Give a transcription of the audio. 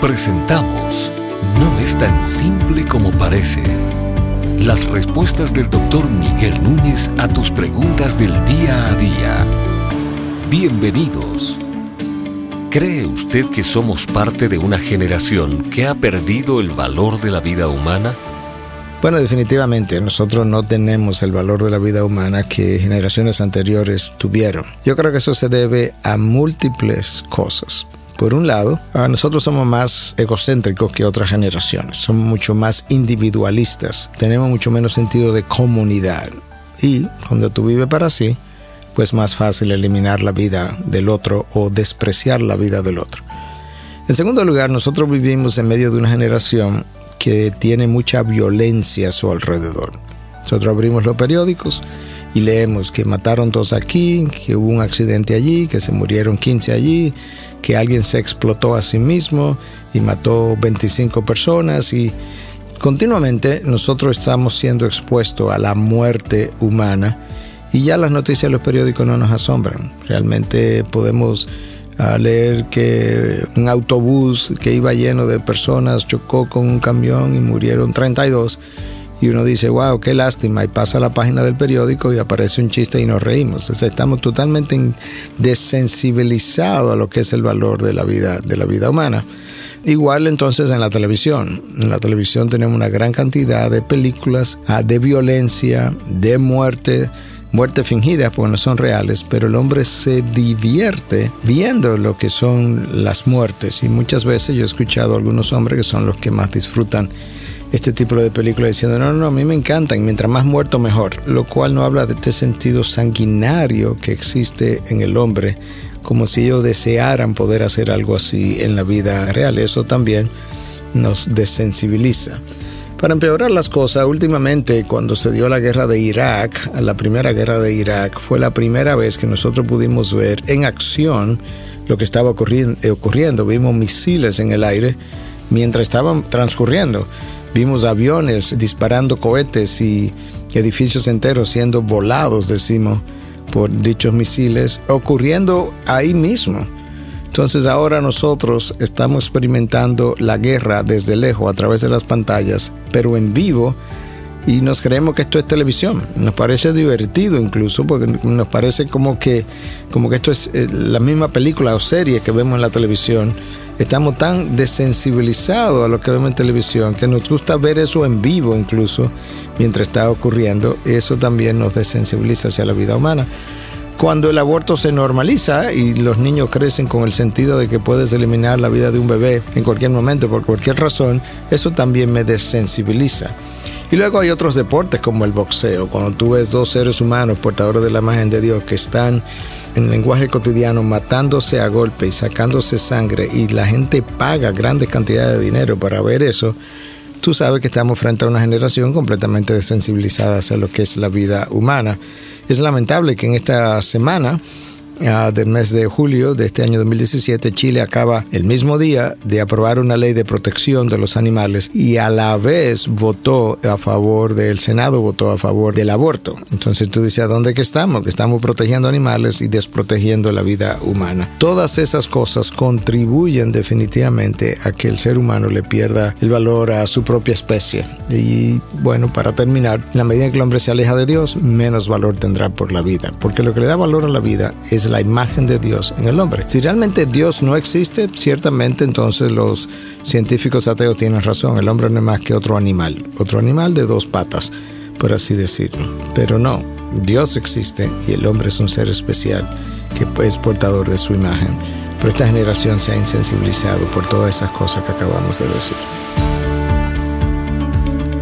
Presentamos No es tan simple como parece. Las respuestas del doctor Miguel Núñez a tus preguntas del día a día. Bienvenidos. ¿Cree usted que somos parte de una generación que ha perdido el valor de la vida humana? Bueno, definitivamente nosotros no tenemos el valor de la vida humana que generaciones anteriores tuvieron. Yo creo que eso se debe a múltiples cosas. Por un lado, nosotros somos más egocéntricos que otras generaciones, somos mucho más individualistas, tenemos mucho menos sentido de comunidad. Y cuando tú vives para sí, pues más fácil eliminar la vida del otro o despreciar la vida del otro. En segundo lugar, nosotros vivimos en medio de una generación que tiene mucha violencia a su alrededor. Nosotros abrimos los periódicos y leemos que mataron dos aquí, que hubo un accidente allí, que se murieron 15 allí, que alguien se explotó a sí mismo y mató 25 personas y continuamente nosotros estamos siendo expuestos a la muerte humana y ya las noticias de los periódicos no nos asombran. Realmente podemos a leer que un autobús que iba lleno de personas chocó con un camión y murieron 32 y uno dice, wow, qué lástima, y pasa a la página del periódico y aparece un chiste y nos reímos. estamos totalmente desensibilizados a lo que es el valor de la vida, de la vida humana. Igual entonces en la televisión. En la televisión tenemos una gran cantidad de películas ah, de violencia, de muerte, muertes fingidas porque no son reales, pero el hombre se divierte viendo lo que son las muertes. Y muchas veces yo he escuchado a algunos hombres que son los que más disfrutan este tipo de películas diciendo, no, no, no, a mí me encantan, mientras más muerto mejor, lo cual no habla de este sentido sanguinario que existe en el hombre, como si ellos desearan poder hacer algo así en la vida real. Eso también nos desensibiliza. Para empeorar las cosas, últimamente cuando se dio la guerra de Irak, la primera guerra de Irak, fue la primera vez que nosotros pudimos ver en acción lo que estaba eh, ocurriendo. Vimos misiles en el aire mientras estaban transcurriendo. Vimos aviones disparando cohetes y edificios enteros siendo volados, decimos, por dichos misiles, ocurriendo ahí mismo. Entonces ahora nosotros estamos experimentando la guerra desde lejos a través de las pantallas, pero en vivo y nos creemos que esto es televisión. Nos parece divertido incluso porque nos parece como que, como que esto es eh, la misma película o serie que vemos en la televisión. Estamos tan desensibilizados a lo que vemos en televisión que nos gusta ver eso en vivo incluso mientras está ocurriendo. Eso también nos desensibiliza hacia la vida humana. Cuando el aborto se normaliza y los niños crecen con el sentido de que puedes eliminar la vida de un bebé en cualquier momento por cualquier razón, eso también me desensibiliza. Y luego hay otros deportes como el boxeo, cuando tú ves dos seres humanos portadores de la imagen de Dios que están en lenguaje cotidiano matándose a golpe y sacándose sangre y la gente paga grandes cantidades de dinero para ver eso, tú sabes que estamos frente a una generación completamente desensibilizada hacia lo que es la vida humana. Es lamentable que en esta semana Ah, del mes de julio de este año 2017, Chile acaba el mismo día de aprobar una ley de protección de los animales y a la vez votó a favor del Senado, votó a favor del aborto. Entonces tú dices, ¿a dónde que estamos? Que estamos protegiendo animales y desprotegiendo la vida humana. Todas esas cosas contribuyen definitivamente a que el ser humano le pierda el valor a su propia especie. Y bueno, para terminar, en la medida en que el hombre se aleja de Dios, menos valor tendrá por la vida. Porque lo que le da valor a la vida la imagen de Dios en el hombre. Si realmente Dios no existe, ciertamente entonces los científicos ateos tienen razón. El hombre no es más que otro animal, otro animal de dos patas, por así decirlo. Pero no, Dios existe y el hombre es un ser especial que es portador de su imagen. Pero esta generación se ha insensibilizado por todas esas cosas que acabamos de decir.